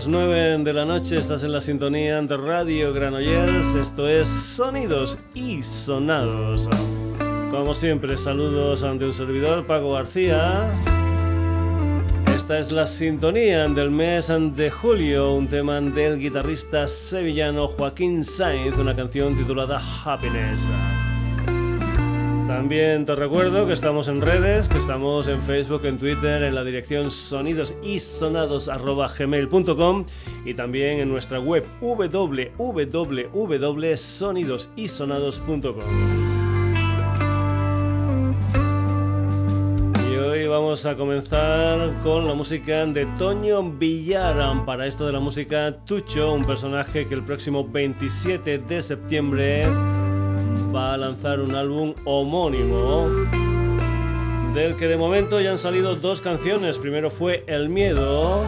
las 9 de la noche, estás en la sintonía de Radio Granollers. Esto es Sonidos y Sonados. Como siempre, saludos ante un servidor, Paco García. Esta es la sintonía del mes de julio, un tema del guitarrista sevillano Joaquín Sainz, una canción titulada Happiness. También te recuerdo que estamos en redes, que estamos en Facebook, en Twitter, en la dirección sonidosisonados.gmail.com y también en nuestra web www.sonidosisonados.com. Y hoy vamos a comenzar con la música de Toño Villaran. Para esto de la música, Tucho, un personaje que el próximo 27 de septiembre va a lanzar un álbum homónimo del que de momento ya han salido dos canciones. Primero fue El Miedo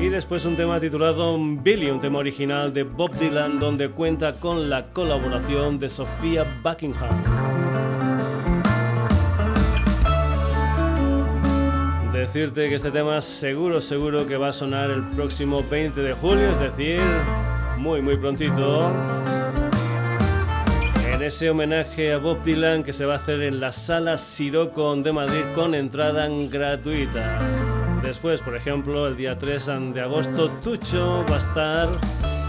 y después un tema titulado Billy, un tema original de Bob Dylan donde cuenta con la colaboración de Sofía Buckingham. Decirte que este tema seguro, seguro que va a sonar el próximo 20 de julio, es decir, muy, muy prontito ese homenaje a Bob Dylan que se va a hacer en la Sala Siroco de Madrid con entrada gratuita. Después, por ejemplo, el día 3 de agosto, Tucho va a estar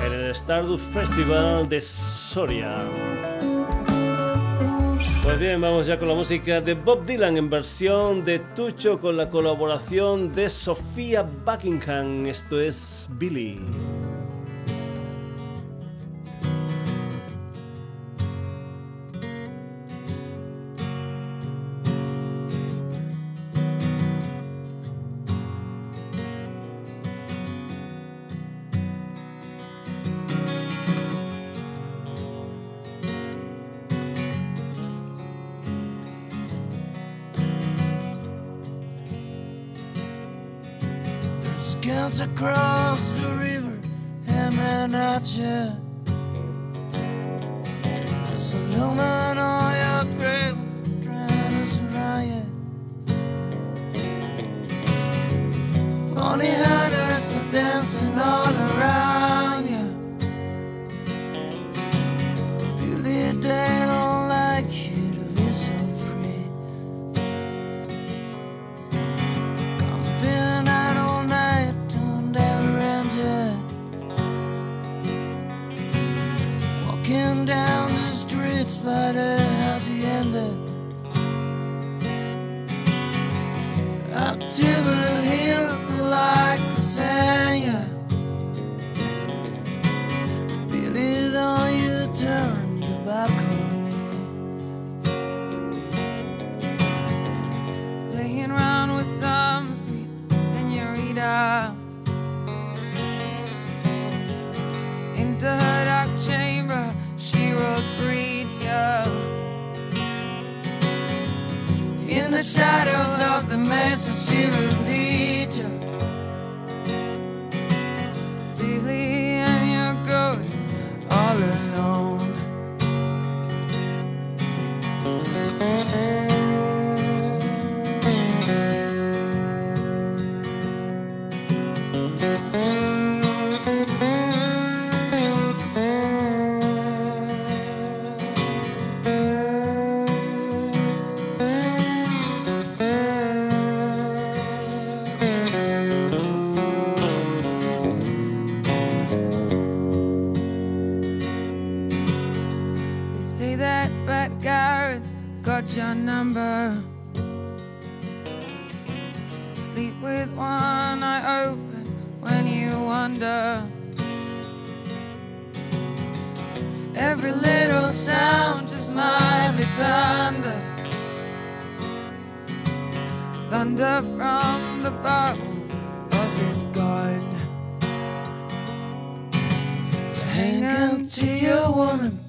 en el Stardust Festival de Soria. Pues bien, vamos ya con la música de Bob Dylan en versión de Tucho con la colaboración de Sofía Buckingham. Esto es Billy. Across the river, and at you. There's a woman on your grave trying to surround you. Money hunters are dancing all around shadows of the mesa, she From the barrel of his gun. So hang on to your woman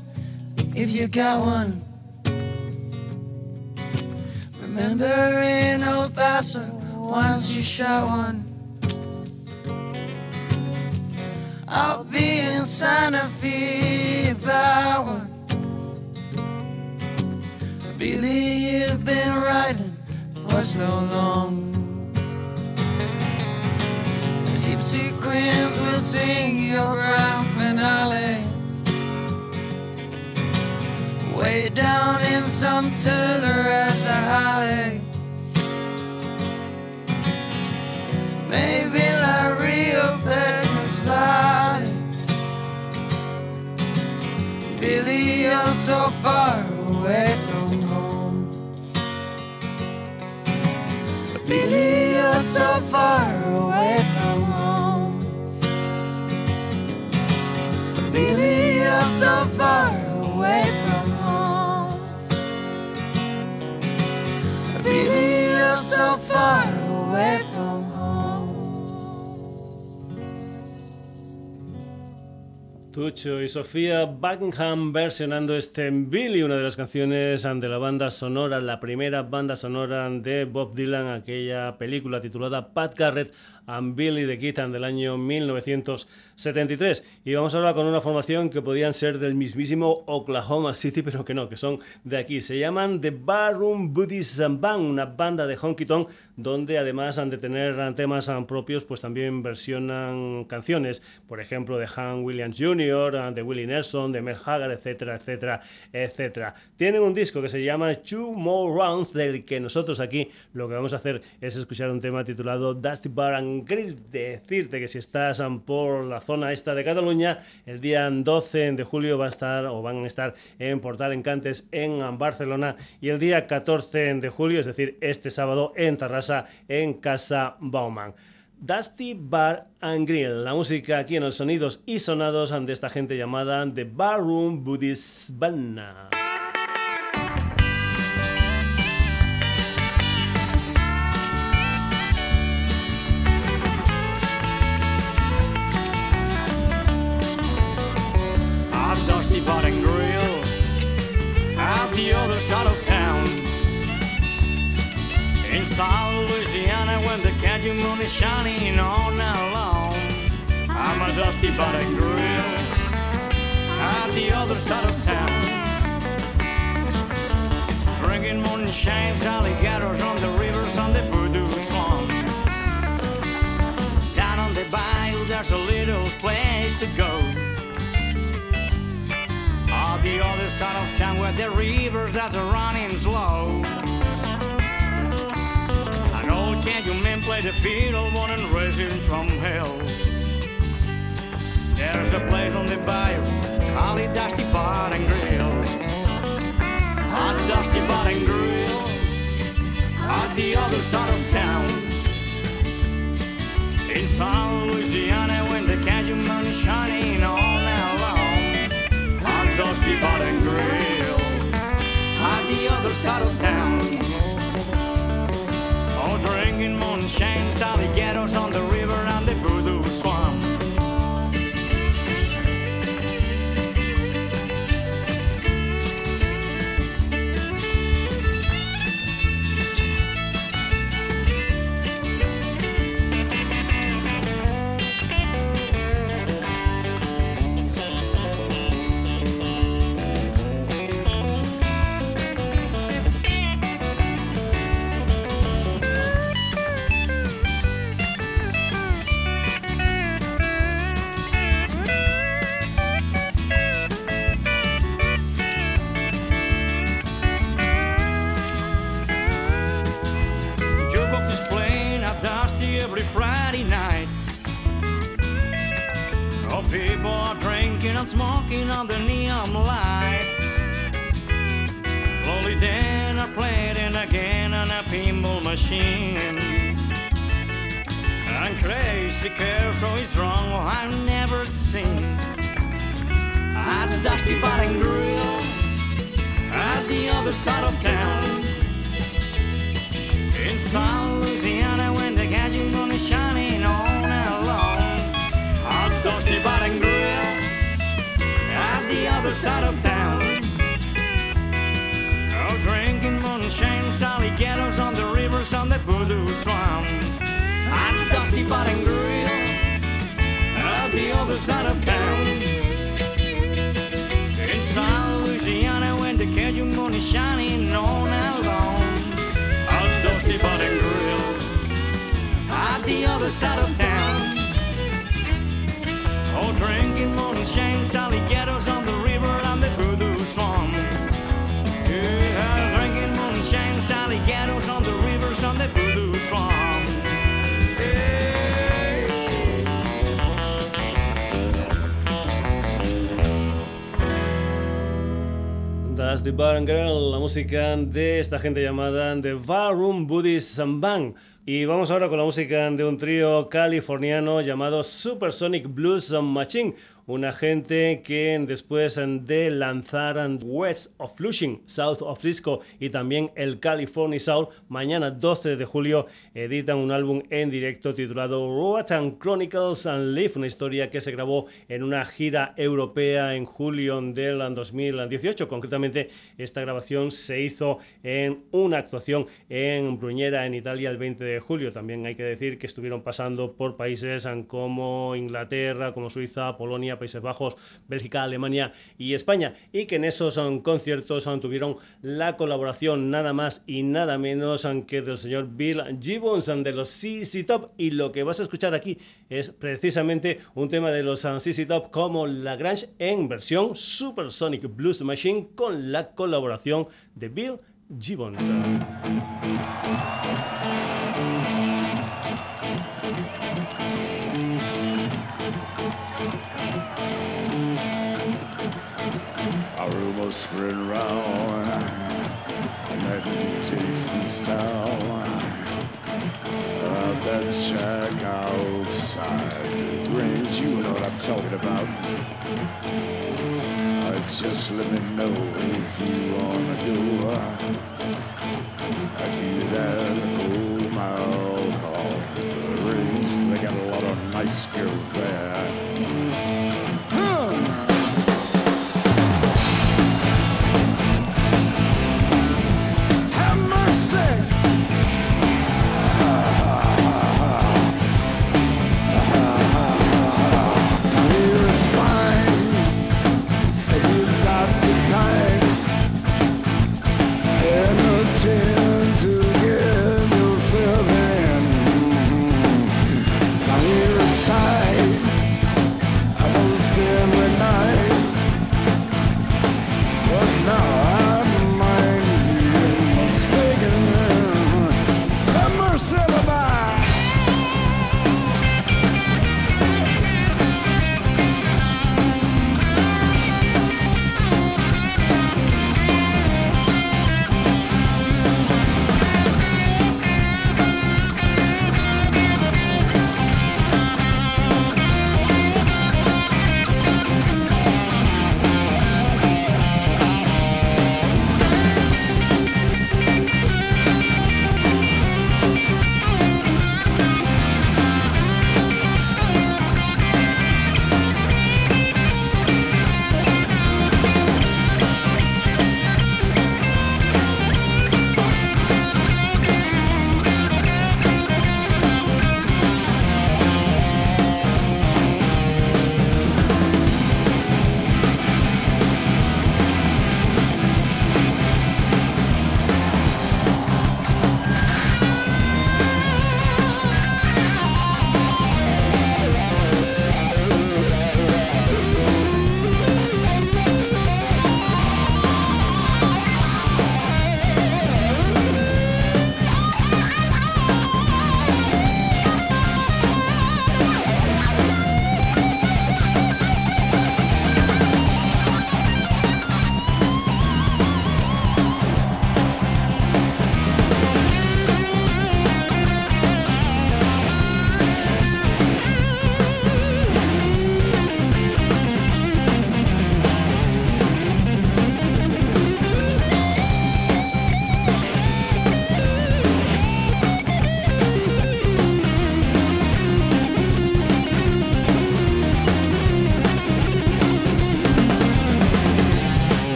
if you got one. Remember in El Paso, once you shot one. I'll be in Santa Fe about one. Billy, you've been riding for so long. Gypsy Queen winds will sing your grand finale. Way down in some tuller as a holly. Maybe La Rio Pedro's slide. Billy, you're so far away Billy, you're so far away from home. Billy, you're so far away from home. Billy, you're so far away from Tucho y Sofía Buckingham versionando este Billy, una de las canciones de la banda sonora, la primera banda sonora de Bob Dylan, aquella película titulada Pat Garrett and Billy the Kitten del año 1973. Y vamos ahora con una formación que podían ser del mismísimo Oklahoma City, pero que no, que son de aquí. Se llaman The Barroom Buddhist Band, una banda de honky tonk donde además de tener temas propios, pues también versionan canciones, por ejemplo, de Han Williams Jr., de Willie Nelson, de Mel Haggard, etcétera, etcétera, etcétera. Tienen un disco que se llama Two More Rounds, del que nosotros aquí lo que vamos a hacer es escuchar un tema titulado Dusty Bar and decirte que si estás por la zona esta de Cataluña, el día 12 de julio va a estar o van a estar en Portal Encantes en Barcelona y el día 14 de julio, es decir, este sábado en Tarrasa en Casa Bauman. Dusty Bar and Grill, la música aquí en los sonidos y sonados de esta gente llamada The Barroom Buddhist Band. Out the other side of town. In South Louisiana, when the Cajun moon is shining all night long, I'm a dusty bottom grill at the other side of town. Drinking moonshine, alligators on the rivers on the Voodoo swamp. Down on the bayou, there's a little place to go the other side of town where the rivers that are running slow. An old Canyon man played the fiddle, born and raised from hell. There's a place on the bayou, call it Dusty Bar and Grill. Hot Dusty Bar and Grill, at the other side of town. In South Louisiana, when the Cajun moon is shining long. Dusty Bar and Grill on the other side of town. Oh, drinking moonshine, alligators on smoking on the neon lights. Slowly then I played it again on a pinball machine. And crazy care so it's wrong oh, I've never seen. At the Dusty Bar and Grill at the other side of town. In South Louisiana when the gadget moon is shining all night long. At Dusty Bar and Grill other side of town. Oh, drinking moonshine, alligators on the rivers on the Voodoo Swamp. And Dusty Bottom Grill at the other side of town. In South Louisiana, when the Cajun moon is shining all night long. A Dusty Bottom Grill at the other side of town. Drinking moonshine, Sally ghettos on the river and the voodoo swamp. Yeah, drinking moonshine, Sally ghettos on the rivers and the voodoo swamp. Das the Bar Girl, la música de esta gente llamada The Barroom Buddhist Band. Y vamos ahora con la música de un trío californiano llamado Supersonic Blues Machine, una gente que después de lanzar West of Flushing, South of Disco y también el California Soul, mañana 12 de julio editan un álbum en directo titulado Roatan Chronicles and Live, una historia que se grabó en una gira europea en julio del 2018. Concretamente, esta grabación se hizo en una actuación en Bruñera, en Italia, el 20 de julio. También hay que decir que estuvieron pasando por países como Inglaterra, como Suiza, Polonia, Países Bajos, Bélgica, Alemania y España. Y que en esos um, conciertos um, tuvieron la colaboración nada más y nada menos um, que del señor Bill Gibbons de los CC Top. Y lo que vas a escuchar aquí es precisamente un tema de los CC Top como Lagrange en versión Supersonic Blues Machine con la colaboración de Bill Gibbons. Spread around and that takes his town out that shack outside the you know what I'm talking about. Just let me know if you wanna go. I do that whole mile call Grange. They got a lot of nice girls there.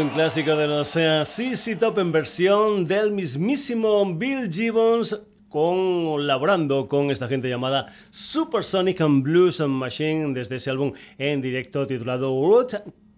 Un clásico de los CC Top en versión del mismísimo Bill Gibbons colaborando con esta gente llamada Supersonic and Blues Machine desde ese álbum en directo titulado Root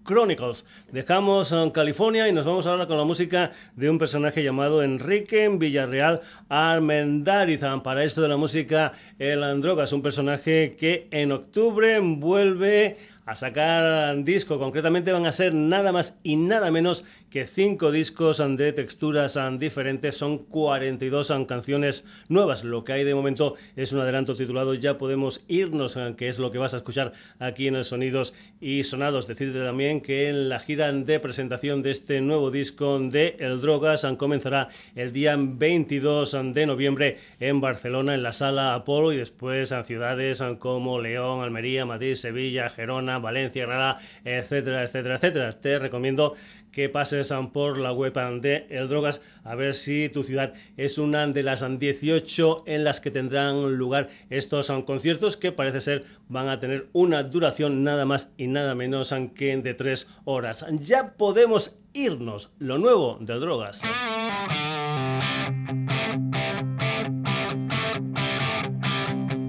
Chronicles. Dejamos en California y nos vamos ahora con la música de un personaje llamado Enrique Villarreal Armendariz. Para esto de la música, el Androgas, un personaje que en octubre vuelve a sacar disco. Concretamente van a ser nada más y nada menos que cinco discos de texturas diferentes. Son 42 canciones nuevas. Lo que hay de momento es un adelanto titulado Ya podemos irnos, que es lo que vas a escuchar aquí en el Sonidos y Sonados. Decirte también que en la gira de presentación de este nuevo disco de El Drogas comenzará el día 22 de noviembre en Barcelona, en la sala Apolo, y después en ciudades como León, Almería, Madrid, Sevilla, Gerona, Valencia, Granada, etcétera, etcétera, etcétera. Te recomiendo que pases por la web de El Drogas a ver si tu ciudad es una de las 18 en las que tendrán lugar estos conciertos que parece ser van a tener una duración nada más y nada menos que de tres horas. Ya podemos irnos. Lo nuevo de Drogas.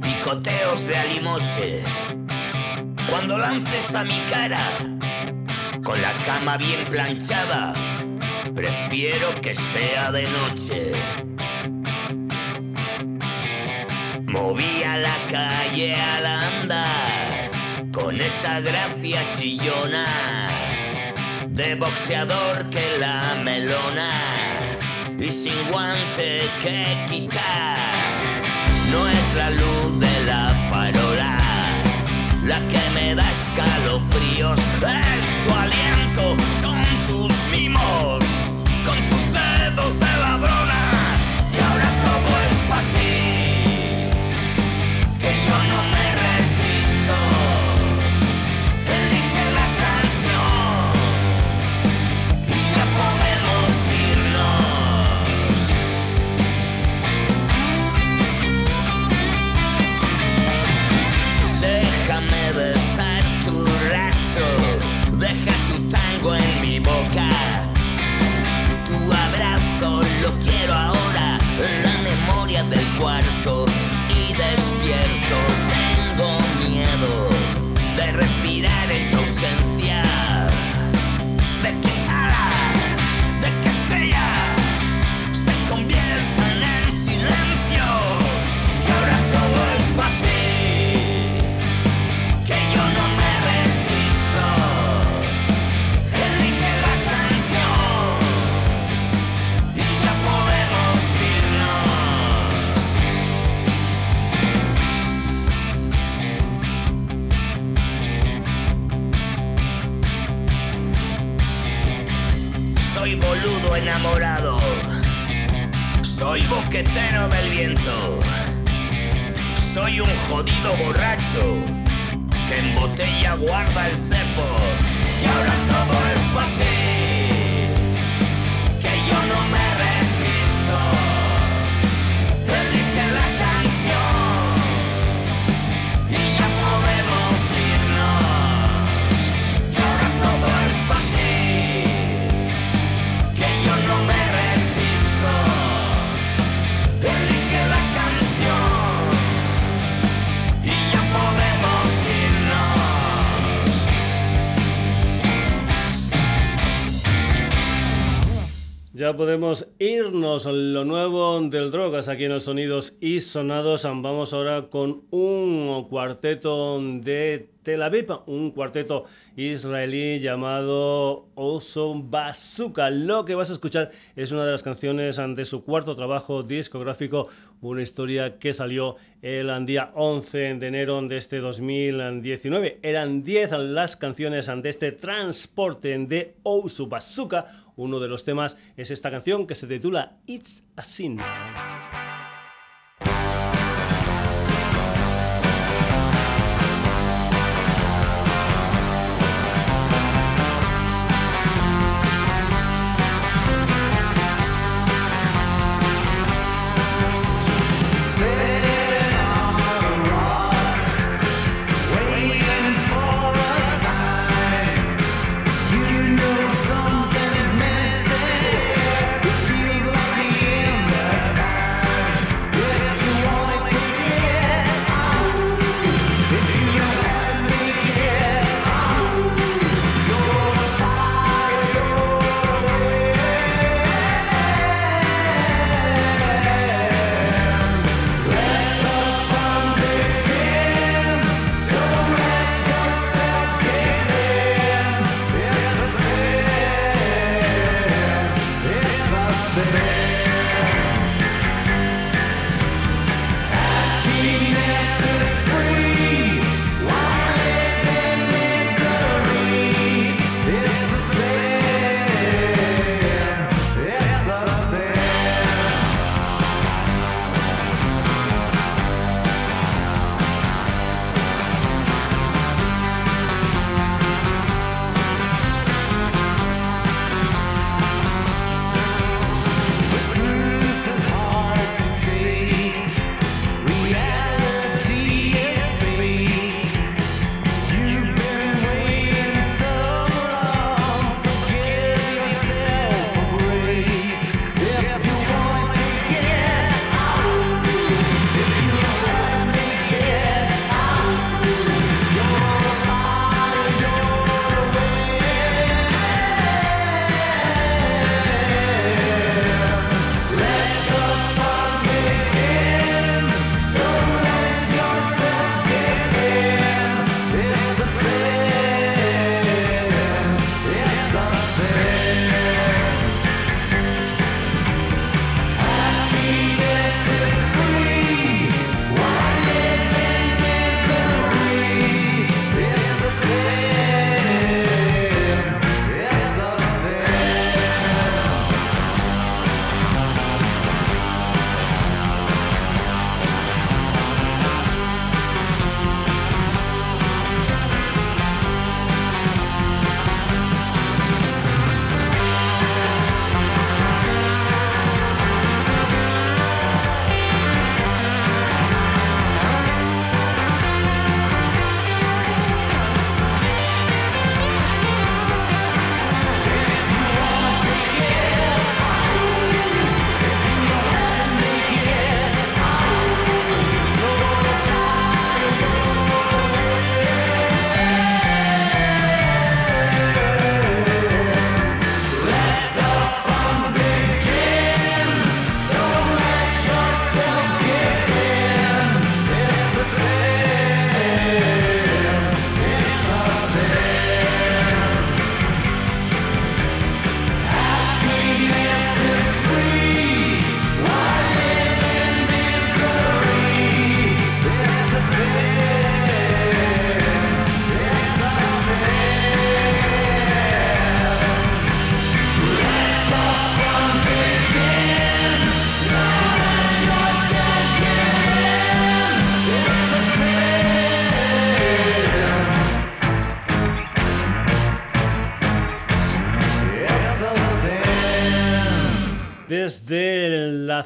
Picoteos de alimoche cuando lances a mi cara, con la cama bien planchada, prefiero que sea de noche. Movía la calle al andar, con esa gracia chillona, de boxeador que la melona, y sin guante que quitar. No es la luz de la farola la que me da escalofríos. Es tu aliento, son tus mimos, con tus dedos de ladrona. Y ahora todo es para ti, abrazo lo quiero ahora, la memoria del cuarto y despierto. Tengo miedo de respirar en tu ausencia, Soy boquetero del viento. Soy un jodido borracho que en botella guarda el cepo. Podemos irnos lo nuevo del Drogas aquí en los Sonidos y Sonados. Vamos ahora con un cuarteto de Tel Aviv, un cuarteto israelí llamado Oso Bazooka. Lo que vas a escuchar es una de las canciones de su cuarto trabajo discográfico, una historia que salió el día 11 de enero de este 2019. Eran 10 las canciones de este transporte de Oso Bazooka. Uno de los temas es esta canción que se titula It's a Sin.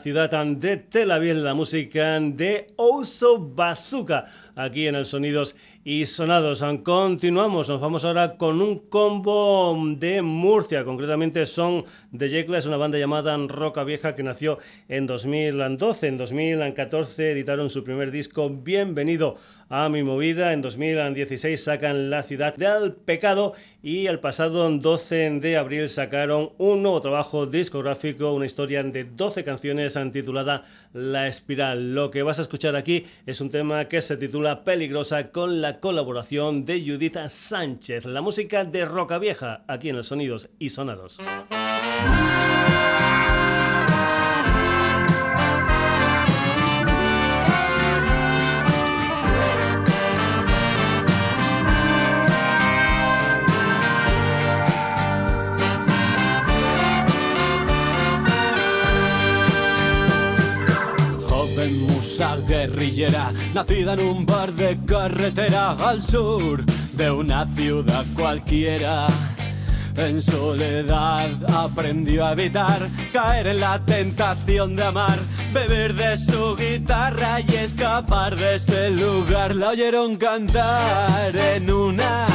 Ciudad de Tel Aviv, la música de Ouso Bazooka, aquí en el Sonidos y sonados. Continuamos, nos vamos ahora con un combo de Murcia, concretamente son de Yecla, es una banda llamada Roca Vieja que nació en 2012. En 2014 editaron su primer disco, Bienvenido a mi movida. En 2016 sacan La ciudad del pecado y el pasado 12 de abril sacaron un nuevo trabajo discográfico, una historia de 12 canciones titulada La espiral. Lo que vas a escuchar aquí es un tema que se titula Peligrosa con la colaboración de Judith Sánchez, la música de Roca Vieja, aquí en los Sonidos y Sonados. Musa guerrillera, nacida en un bar de carretera al sur de una ciudad cualquiera. En soledad aprendió a evitar caer en la tentación de amar, beber de su guitarra y escapar de este lugar. La oyeron cantar en una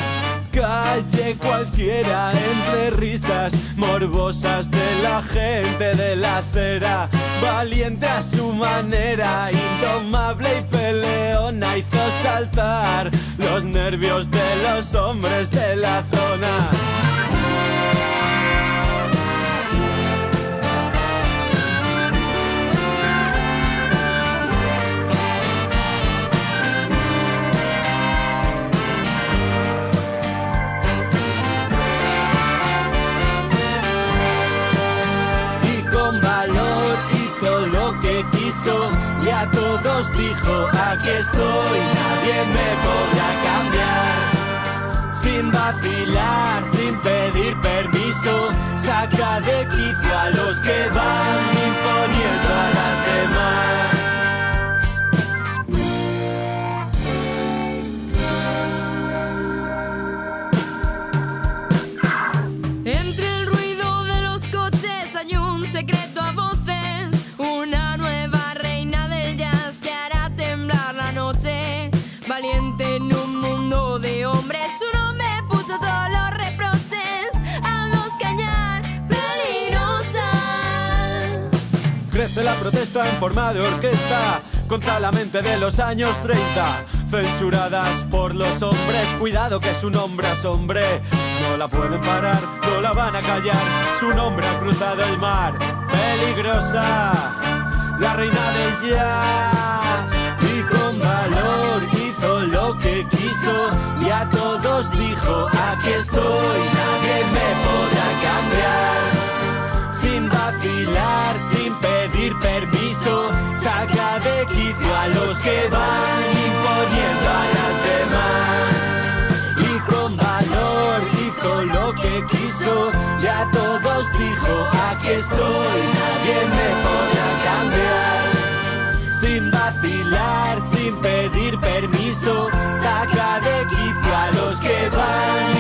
calle cualquiera entre risas morbosas de la gente de la acera. Valiente a su manera indomable y peleona hizo saltar los nervios de los hombres de la zona y a todos dijo, aquí estoy, nadie me podrá cambiar. Sin vacilar, sin pedir permiso, saca de quicio a los que van imponiendo a las demás. La protesta en forma de orquesta contra la mente de los años 30, censuradas por los hombres. Cuidado que su nombre es hombre, no la pueden parar, no la van a callar. Su nombre ha cruzado el mar, peligrosa, la reina del jazz. Y con valor hizo lo que quiso y a todos dijo: Aquí estoy, nadie me podrá cambiar sin vacilar, sin pedir permiso, saca de quicio a los que van imponiendo a las demás. Y con valor hizo lo que quiso y a todos dijo, aquí estoy, nadie me podrá cambiar. Sin vacilar, sin pedir permiso, saca de quicio a los que van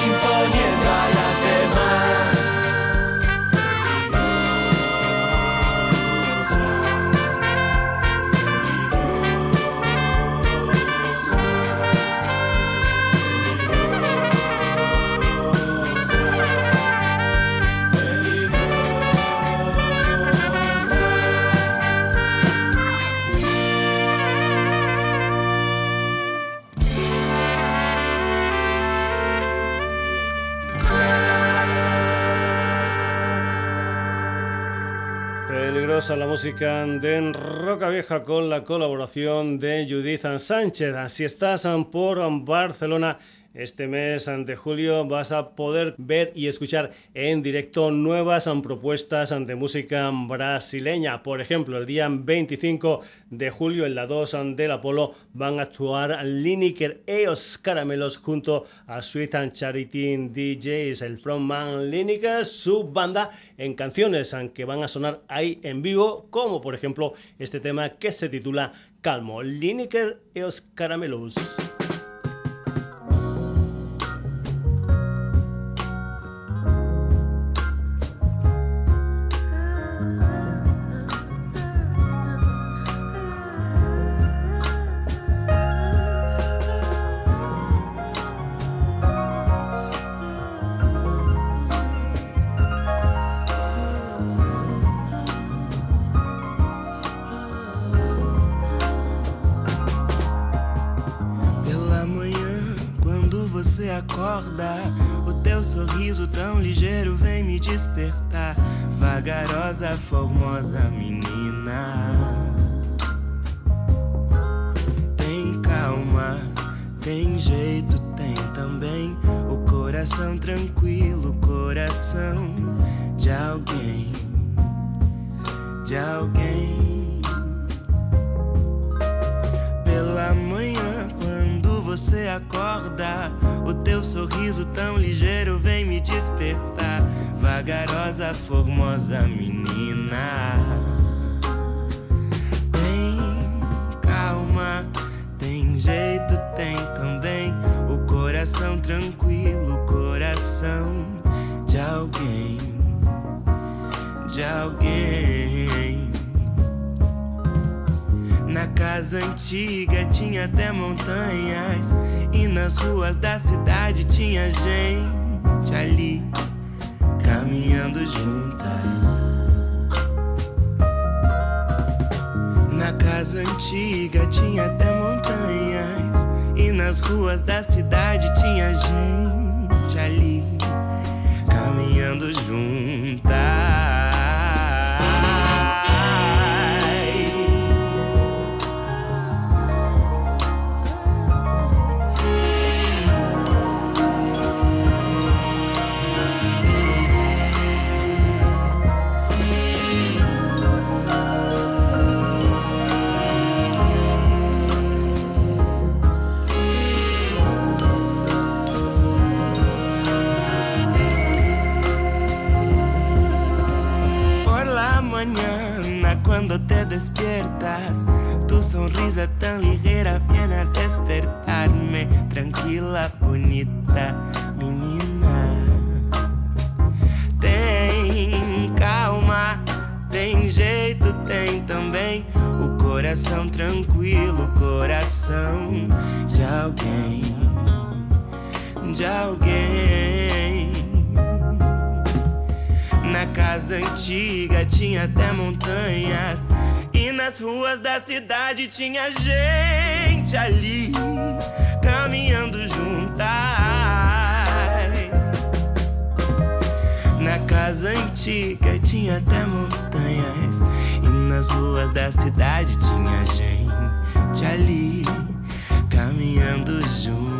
a la música de Roca Vieja con la colaboración de Judith Sánchez. Si estás por Barcelona, este mes de julio vas a poder ver y escuchar en directo nuevas propuestas de música brasileña. Por ejemplo, el día 25 de julio en la 2 del Apolo van a actuar Lineker e Os Caramelos junto a Sweet and Charity DJs, el frontman Lineker, su banda en canciones que van a sonar ahí en vivo, como por ejemplo este tema que se titula Calmo, Lineker e Os Caramelos. Da cidade tinha gente ali caminhando juntas. Cuando te despiertas, tu sonrisa tan ligera viene a despertarme. Tranquila, bonita menina. Tem calma, tem jeito, tem também o coração tranquilo, coração de alguém, de alguém. Na casa antiga tinha até montanhas. E nas ruas da cidade tinha gente ali caminhando juntas. Na casa antiga tinha até montanhas. E nas ruas da cidade tinha gente ali caminhando juntas.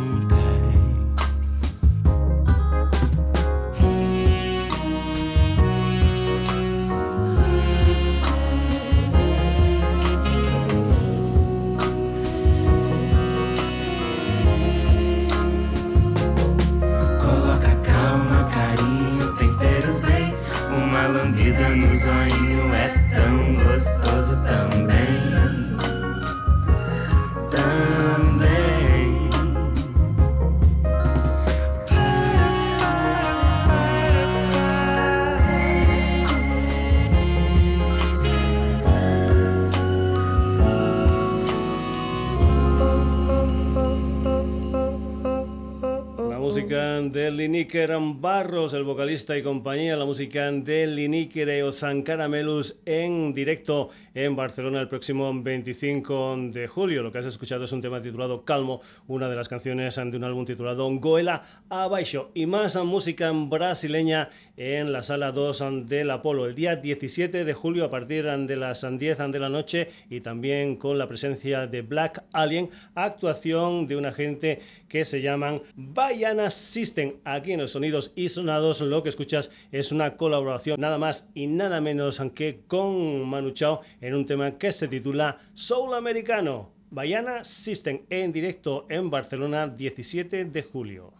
O zoinho é tão gostoso, tão. De Liniker Barros, el vocalista y compañía, la música de Liniker e Osan Caramelus en directo en Barcelona el próximo 25 de julio. Lo que has escuchado es un tema titulado Calmo, una de las canciones de un álbum titulado Goela Abaixo y más música brasileña en la sala 2 del Apolo el día 17 de julio a partir de las 10 de la noche y también con la presencia de Black Alien, actuación de una gente que se llaman Bayana Aquí en los Sonidos y Sonados lo que escuchas es una colaboración nada más y nada menos que con Manu Chao en un tema que se titula Soul Americano. Bayana System en directo en Barcelona 17 de julio.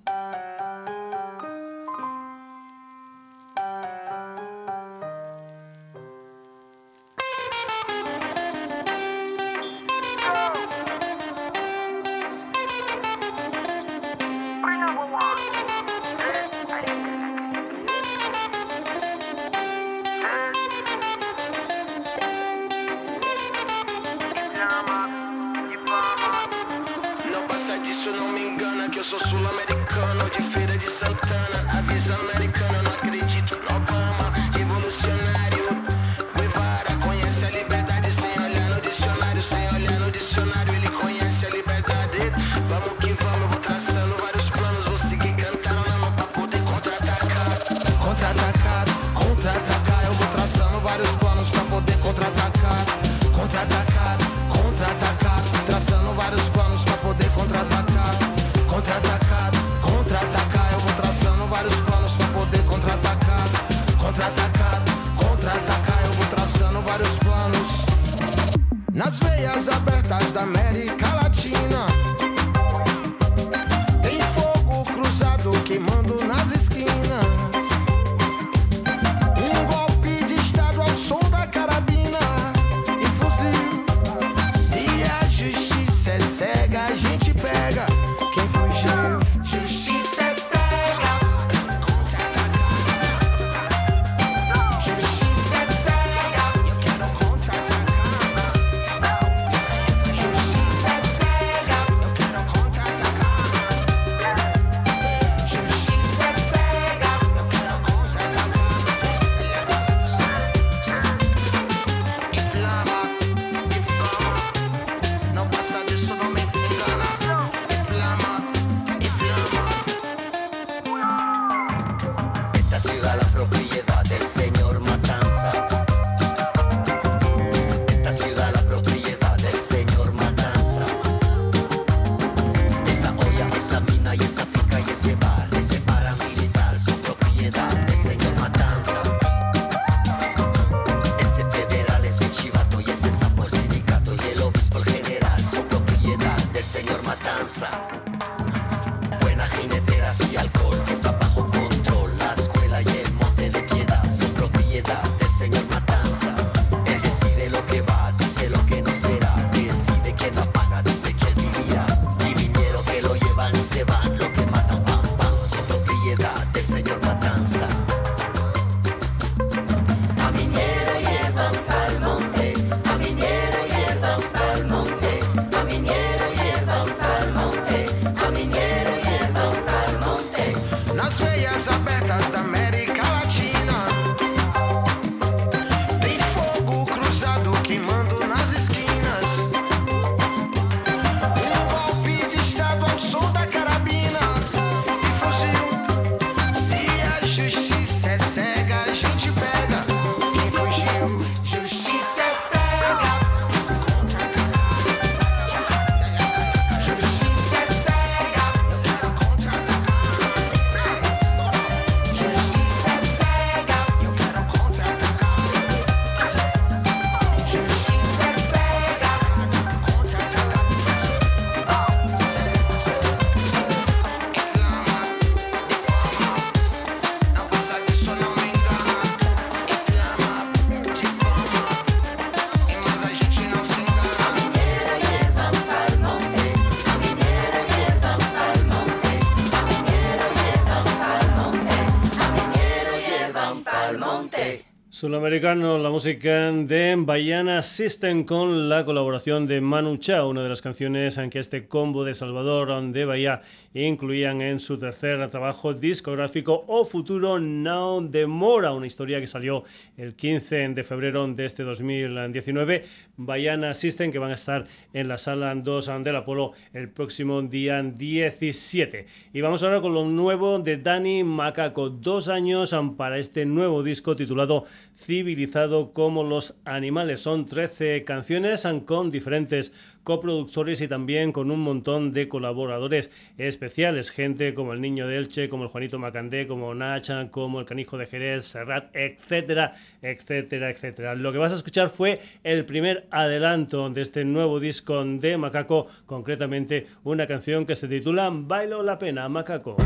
Sudamericano, la música de Bayana System con la colaboración de Manu Chao, una de las canciones en que este combo de Salvador de Bahía incluían en su tercer trabajo discográfico o futuro Now de Mora, una historia que salió el 15 de febrero de este 2019. Bayana System que van a estar en la sala 2 del Apolo el próximo día 17. Y vamos ahora con lo nuevo de Dani Macaco, dos años para este nuevo disco titulado civilizado como los animales. Son 13 canciones con diferentes coproductores y también con un montón de colaboradores especiales, gente como el Niño de Elche, como el Juanito Macandé, como Nacha, como el Canijo de Jerez, Serrat, etcétera, etcétera, etcétera. Lo que vas a escuchar fue el primer adelanto de este nuevo disco de Macaco, concretamente una canción que se titula Bailo la pena, Macaco.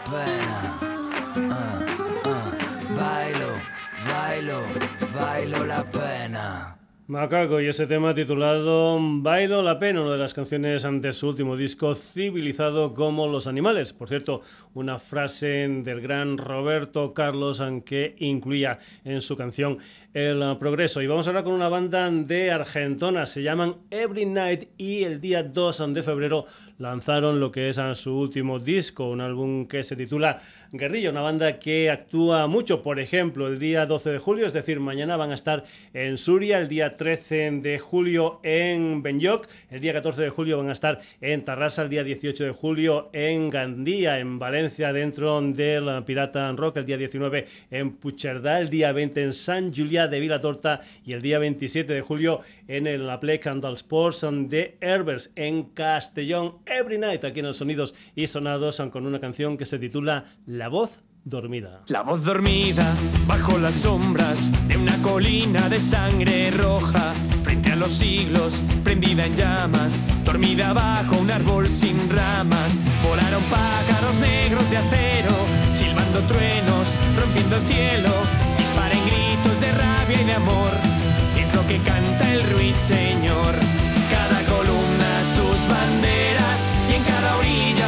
La pena. Ah, ah, bailo, bailo, bailo la pena. Macaco y ese tema titulado Bailo la pena, una de las canciones de su último disco civilizado como los animales. Por cierto, una frase del gran Roberto Carlos que incluía en su canción El Progreso. Y vamos ahora con una banda de Argentona, se llaman Every Night y el día 2 de febrero lanzaron lo que es su último disco, un álbum que se titula Guerrilla, una banda que actúa mucho, por ejemplo, el día 12 de julio, es decir, mañana van a estar en Suria, el día 13 de julio en Benyoc, el día 14 de julio van a estar en Tarrasa, el día 18 de julio en Gandía, en Valencia, dentro del Pirata Rock, el día 19 en Puigcerdá, el día 20 en San Julià de Vilatorta y el día 27 de julio en el La Play Candle Sports de Herbers en Castellón. Every Night aquí en el Sonidos y Sonados con una canción que se titula La Voz La voz dormida bajo las sombras de una colina de sangre roja, frente a los siglos, prendida en llamas, dormida bajo un árbol sin ramas. Volaron pájaros negros de acero, silbando truenos, rompiendo el cielo, disparen gritos de rabia y de amor. Es lo que canta el ruiseñor. Cada columna sus banderas y en cada orilla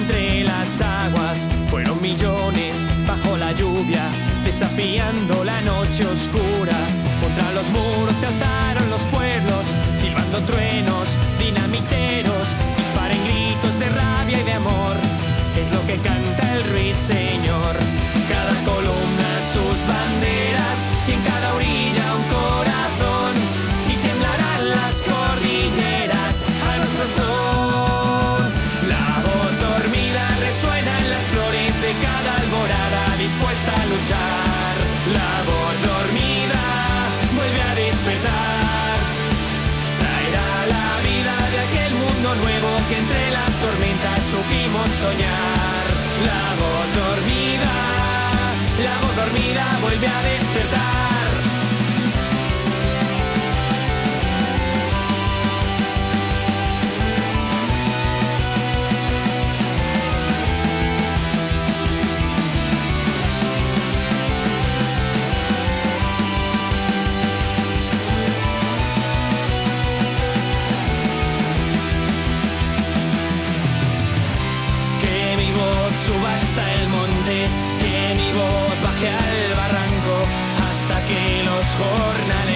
entre las aguas. Fueron millones bajo la lluvia, desafiando la noche oscura. Contra los muros se alzaron los pueblos, silbando truenos, dinamiteros, disparen gritos de rabia y de amor. Es lo que canta el ruiseñor. Cada columna sus banderas soñar. La voz dormida, la voz dormida vuelve a baje al barranco, hasta que los jornaleros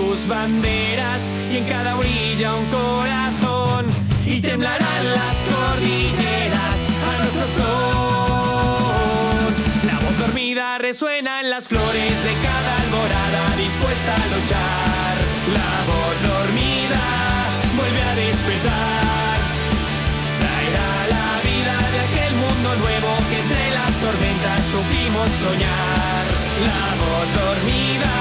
sus banderas y en cada orilla un corazón y temblarán las cordilleras a nuestro son. La voz dormida resuena en las flores de cada alborada dispuesta a luchar. La voz dormida vuelve a despertar. Traerá la vida de aquel mundo nuevo que entre las tormentas supimos soñar. La voz dormida,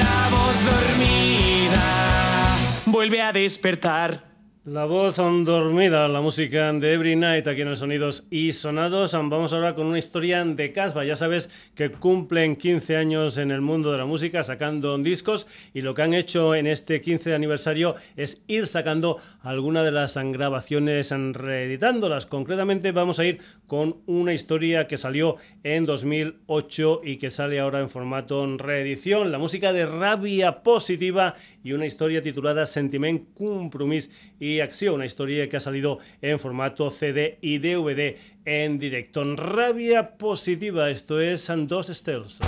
la voz dormida, vuelve a despertar. La voz dormida, la música de Every Night aquí en el Sonidos y Sonados. Vamos ahora con una historia de Casbah. Ya sabes que cumplen 15 años en el mundo de la música sacando discos y lo que han hecho en este 15 aniversario es ir sacando algunas de las grabaciones reeditándolas. Concretamente vamos a ir con una historia que salió en 2008 y que sale ahora en formato reedición. La música de Rabia Positiva y una historia titulada Sentiment, Compromís y Acción. Una historia que ha salido en formato CD y DVD en directo. Rabia Positiva, esto es Dos Stels.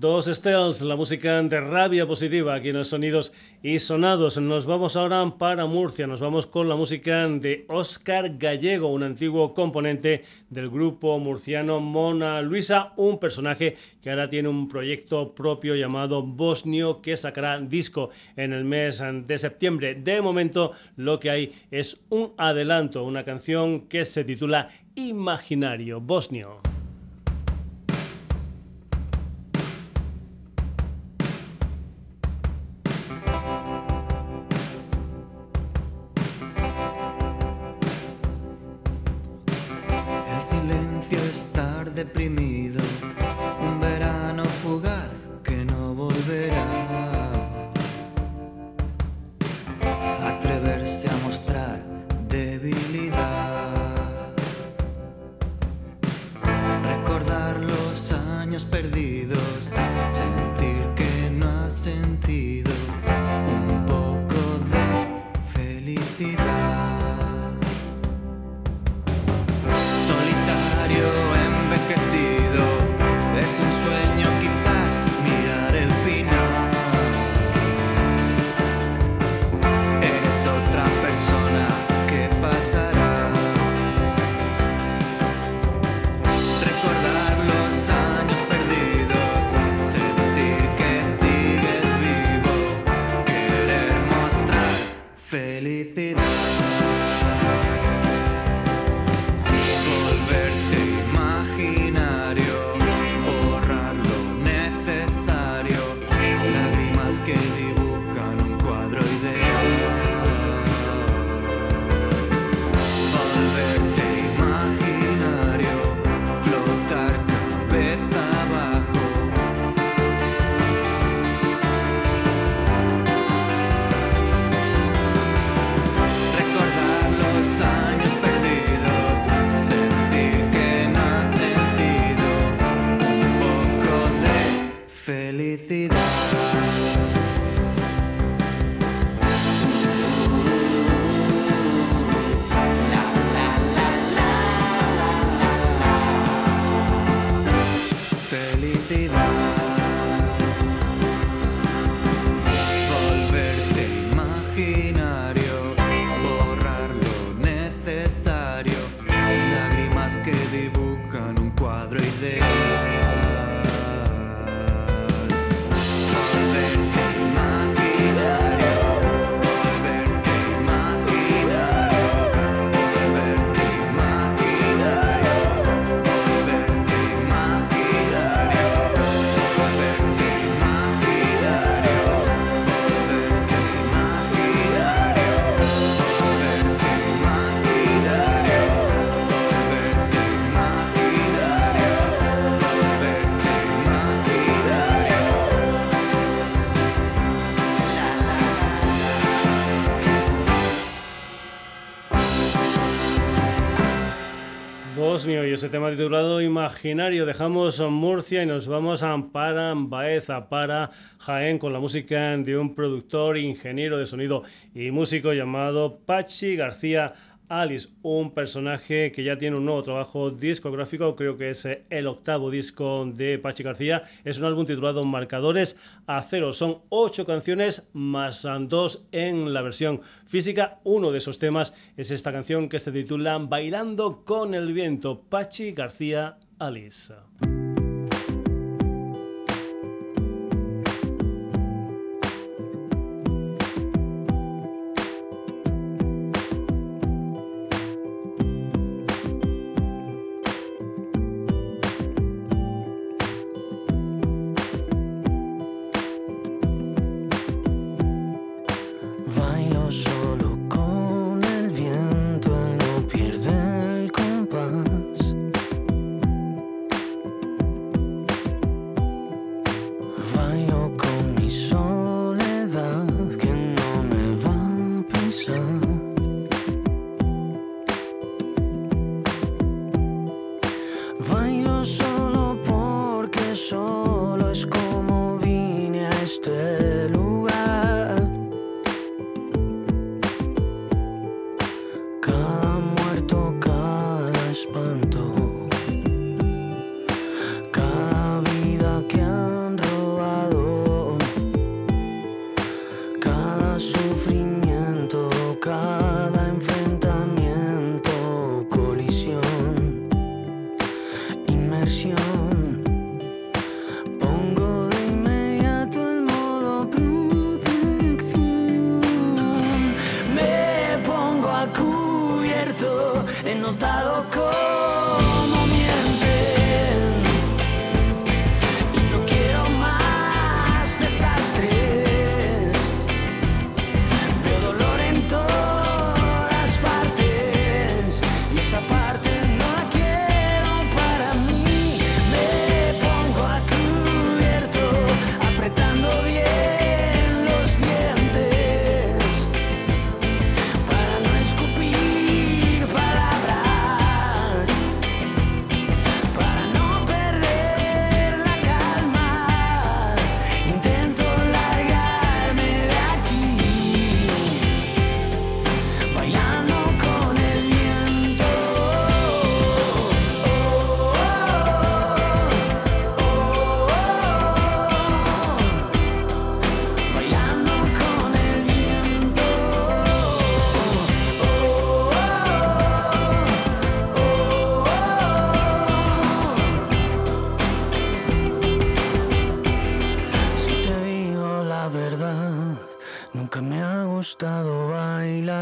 Dos Stels, la música de rabia positiva aquí en los sonidos y sonados. Nos vamos ahora para Murcia, nos vamos con la música de Oscar Gallego, un antiguo componente del grupo murciano Mona Luisa, un personaje que ahora tiene un proyecto propio llamado Bosnio que sacará disco en el mes de septiembre. De momento lo que hay es un adelanto, una canción que se titula Imaginario Bosnio. Mío, y ese tema titulado Imaginario. Dejamos Murcia y nos vamos a para Baeza, para Jaén, con la música de un productor, ingeniero de sonido y músico llamado Pachi García Alice, un personaje que ya tiene un nuevo trabajo discográfico, creo que es eh, el octavo disco de Pachi García. Es un álbum titulado Marcadores a Cero. Son ocho canciones más dos en la versión física. Uno de esos temas es esta canción que se titula Bailando con el viento, Pachi García Alice.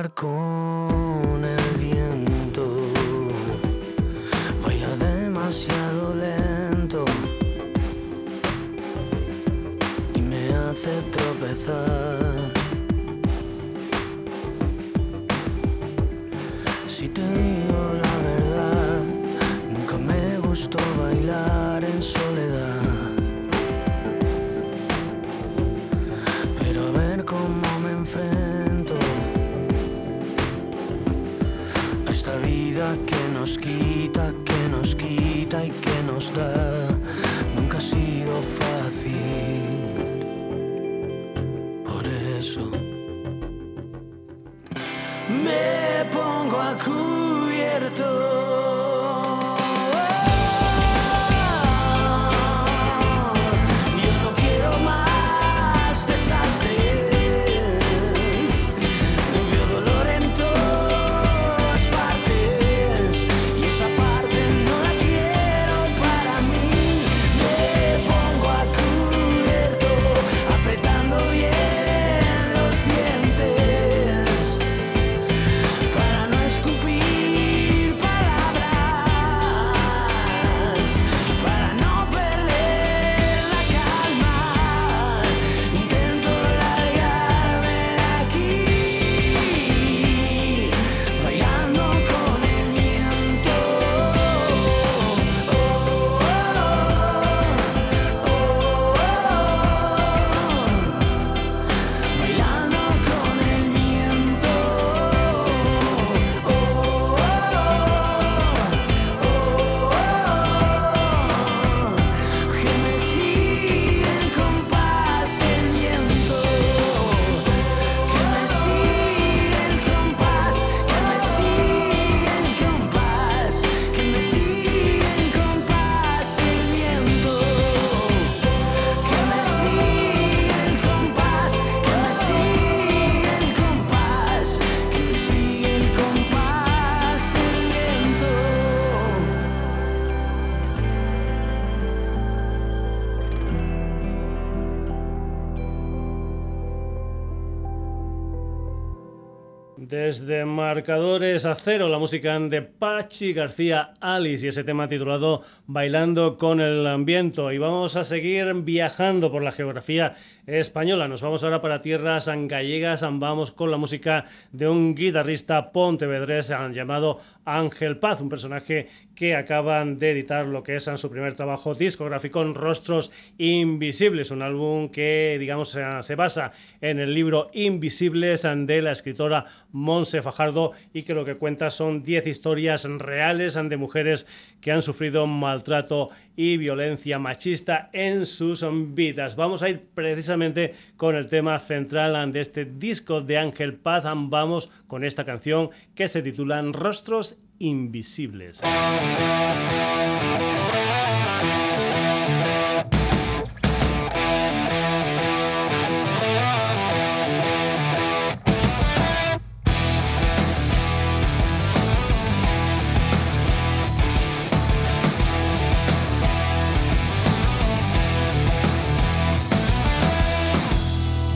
marcó. Desde marcadores a cero, la música de Pachi García Alice y ese tema titulado Bailando con el viento. Y vamos a seguir viajando por la geografía española. Nos vamos ahora para tierras gallegas. Vamos con la música de un guitarrista pontevedrés llamado Ángel Paz, un personaje que acaban de editar lo que es su primer trabajo discográfico en Rostros Invisibles, un álbum que, digamos, se, se basa en el libro Invisibles de la escritora Monse Fajardo y que lo que cuenta son 10 historias reales de mujeres que han sufrido maltrato y violencia machista en sus vidas. Vamos a ir precisamente con el tema central de este disco de Ángel Paz. Vamos con esta canción que se titula Rostros Invisibles.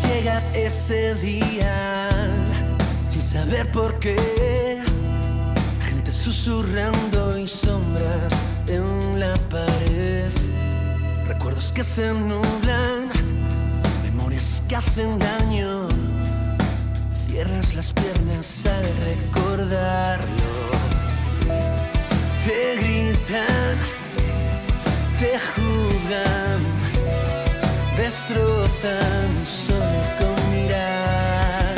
Llega ese día sin saber por qué. Que se nublan, memorias que hacen daño. Cierras las piernas al recordarlo. Te gritan, te juzgan destrozan solo con mirar.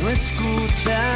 No escuchas,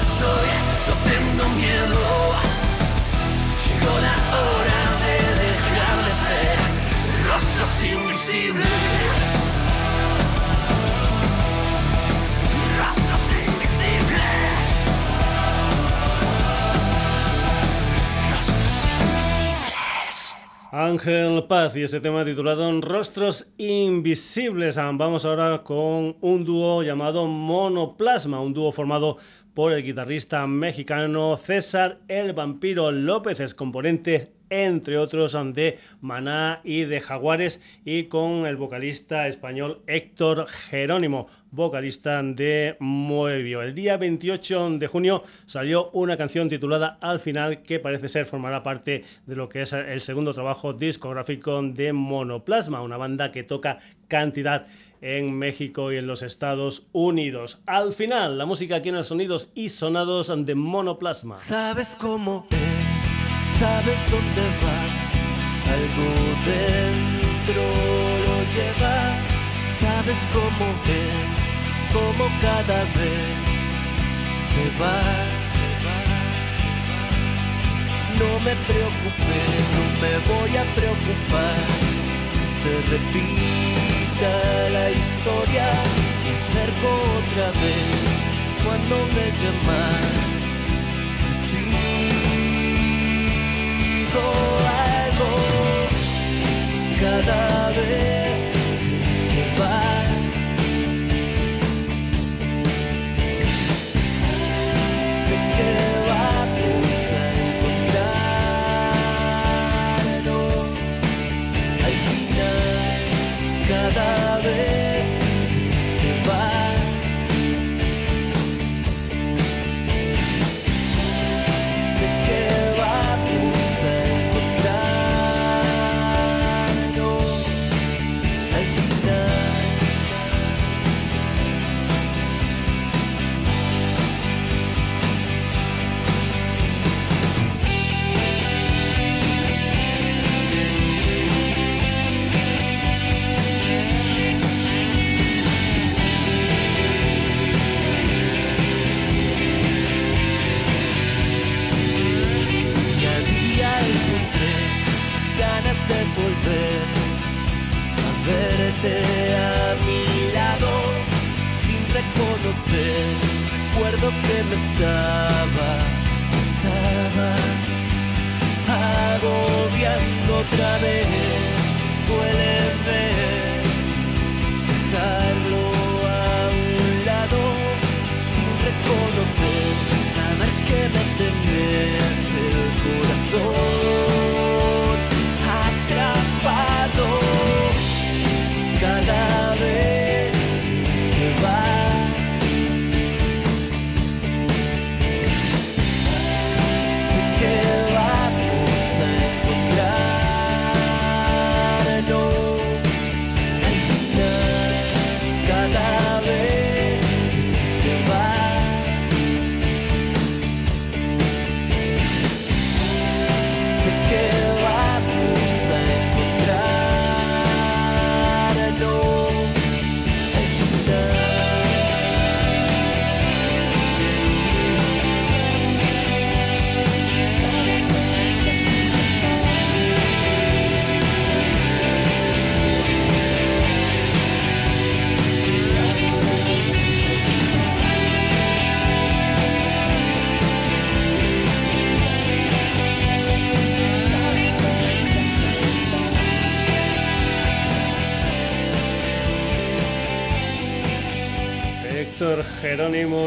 en Ángel Paz y ese tema titulado Rostros Invisibles. Ah, Vamos ahora con un dúo llamado Monoplasma, un dúo formado por el guitarrista mexicano César el Vampiro López, es componente entre otros de Maná y de Jaguares y con el vocalista español Héctor Jerónimo, vocalista de Muevio. El día 28 de junio salió una canción titulada Al final que parece ser formará parte de lo que es el segundo trabajo discográfico de Monoplasma, una banda que toca cantidad en México y en los Estados Unidos. Al final, la música aquí en el Sonidos y Sonados de Monoplasma. Sabes cómo sabes dónde va, algo dentro lo lleva. Sabes cómo es, cómo cada vez se va. No me preocupé, no me voy a preocupar. que Se repita la historia, me acerco otra vez cuando me llamas. Algo cada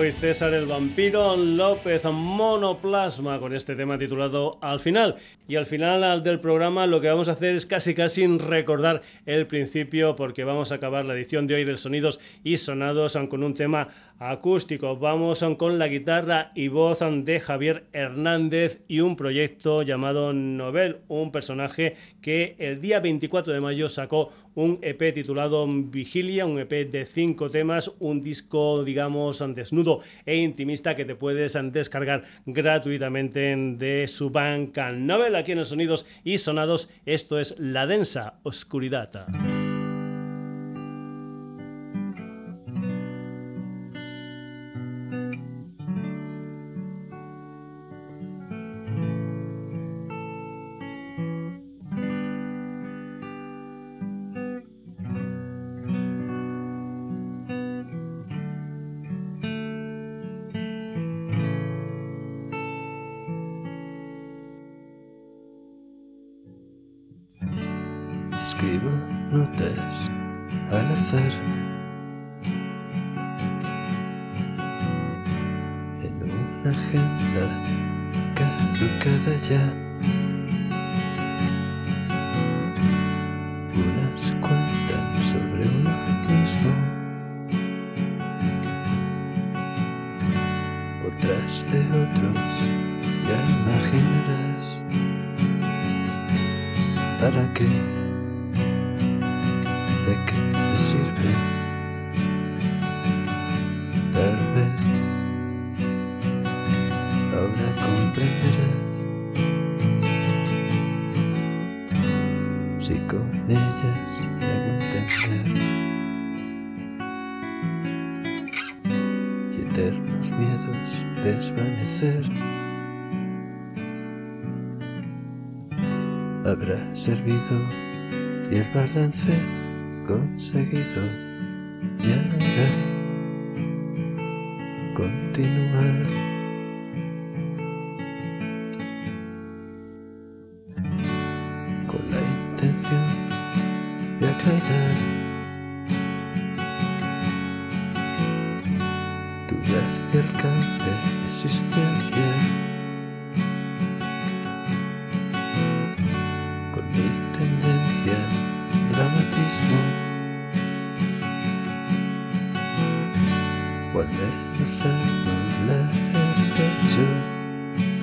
Jerónimo y César el Vampiro López Monoplasma con este tema titulado Al final. Y al final del programa lo que vamos a hacer es casi casi recordar el principio porque vamos a acabar la edición de hoy del Sonidos y Sonados con un tema acústico. Vamos con la guitarra y voz de Javier Hernández y un proyecto llamado Nobel, un personaje que el día 24 de mayo sacó un EP titulado Vigilia, un EP de cinco temas, un disco, digamos, desnudo e intimista que te puedes descargar gratuitamente de su banca Nobel aquí en el Sonidos y Sonados. Esto es La Densa Oscuridad.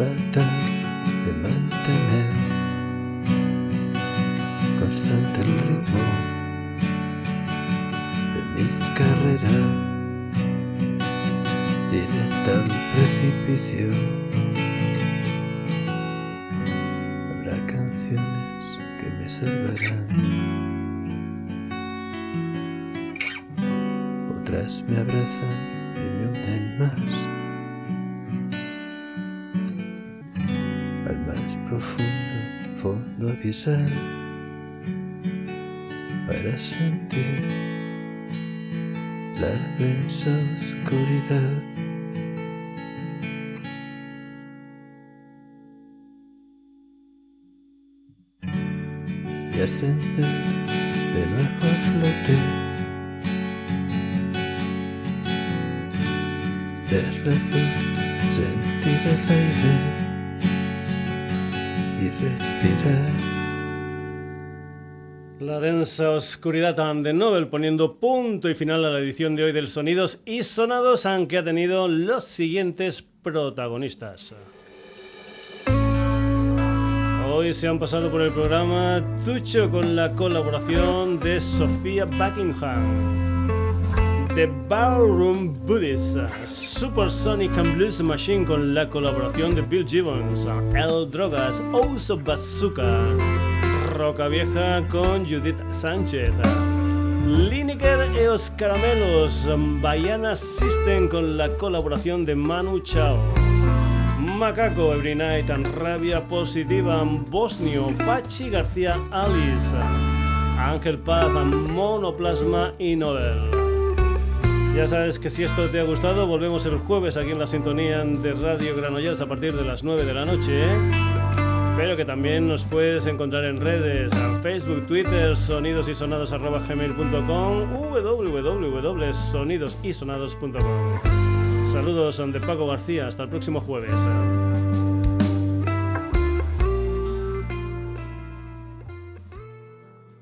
tratar de mantener constante el ritmo de mi carrera directa este al precipicio. Habrá canciones que me salvarán, otras me abrazan y me unen más. Para sentir la densa oscuridad. Y ascender Densa oscuridad de Nobel poniendo punto y final a la edición de hoy del Sonidos y Sonados, aunque ha tenido los siguientes protagonistas. Hoy se han pasado por el programa Tucho con la colaboración de Sofía Buckingham. The Ballroom Buddhist, Supersonic and Blues Machine con la colaboración de Bill Gibbons, El Drogas, Oso Bazooka. Roca Vieja con Judith Sánchez. Lineker e os Caramelos, Baiana System con la colaboración de Manu Chao. Macaco, Every Night, Rabia Positiva, Bosnio, Pachi García, Alice, Ángel Paz, Monoplasma y Nobel. Ya sabes que si esto te ha gustado, volvemos el jueves aquí en la sintonía de Radio Granollers a partir de las 9 de la noche. ¿eh? Pero que también nos puedes encontrar en redes, Facebook, Twitter, sonidosysonados.gmail.com, www.sonidosysonados.com. Saludos de Paco García, hasta el próximo jueves.